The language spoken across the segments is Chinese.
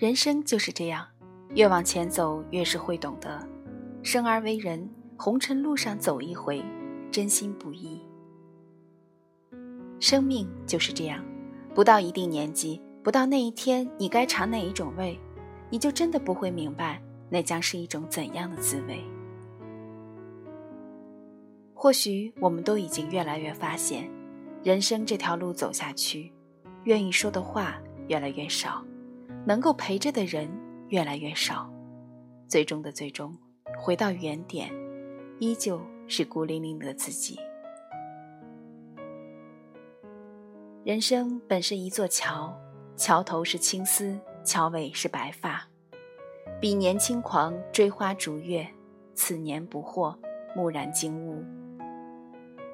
人生就是这样，越往前走，越是会懂得，生而为人，红尘路上走一回，真心不易。生命就是这样，不到一定年纪，不到那一天，你该尝哪一种味，你就真的不会明白，那将是一种怎样的滋味。或许我们都已经越来越发现，人生这条路走下去，愿意说的话越来越少。能够陪着的人越来越少，最终的最终，回到原点，依旧是孤零零的自己。人生本是一座桥，桥头是青丝，桥尾是白发。彼年轻狂追花逐月，此年不惑木然惊悟。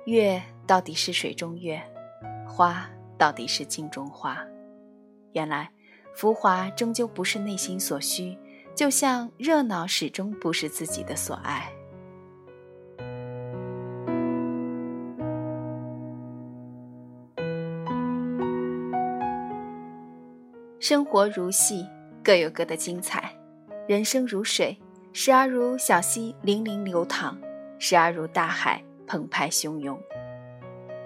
月到底是水中月，花到底是镜中花。原来。浮华终究不是内心所需，就像热闹始终不是自己的所爱。生活如戏，各有各的精彩；人生如水，时而如小溪粼粼流淌，时而如大海澎湃汹涌。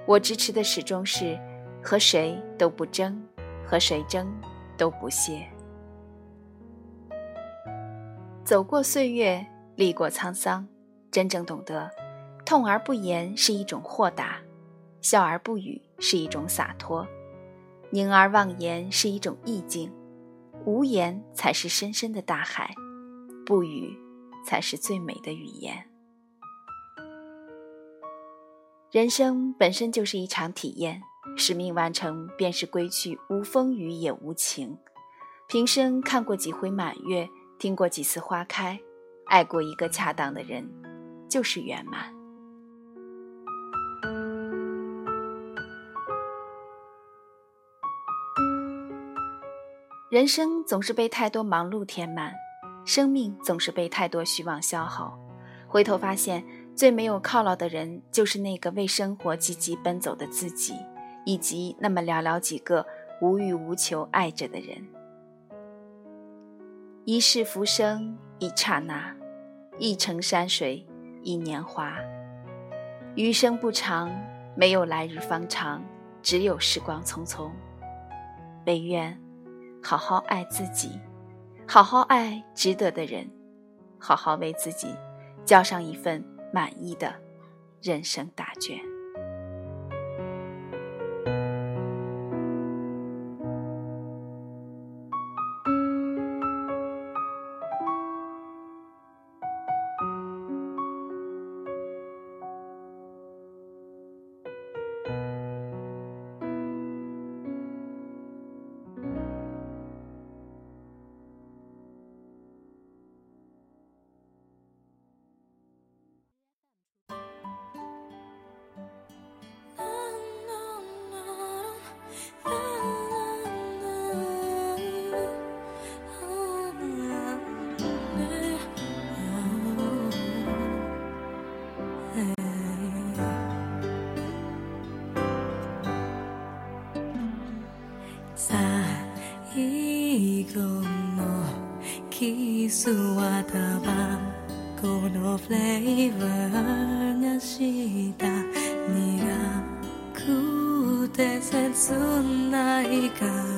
我支持的始终是和谁都不争，和谁争。都不屑。走过岁月，历过沧桑，真正懂得，痛而不言是一种豁达，笑而不语是一种洒脱，凝而忘言是一种意境，无言才是深深的大海，不语才是最美的语言。人生本身就是一场体验。使命完成，便是归去，无风雨也无晴。平生看过几回满月，听过几次花开，爱过一个恰当的人，就是圆满。人生总是被太多忙碌填满，生命总是被太多虚妄消耗。回头发现，最没有犒劳的人，就是那个为生活积极奔走的自己。以及那么寥寥几个无欲无求爱着的人，一世浮生一刹那，一程山水一年华。余生不长，没有来日方长，只有时光匆匆。唯愿好好爱自己，好好爱值得的人，好好为自己交上一份满意的人生答卷。スはタバコのフレーバーがした苦くて切ない香り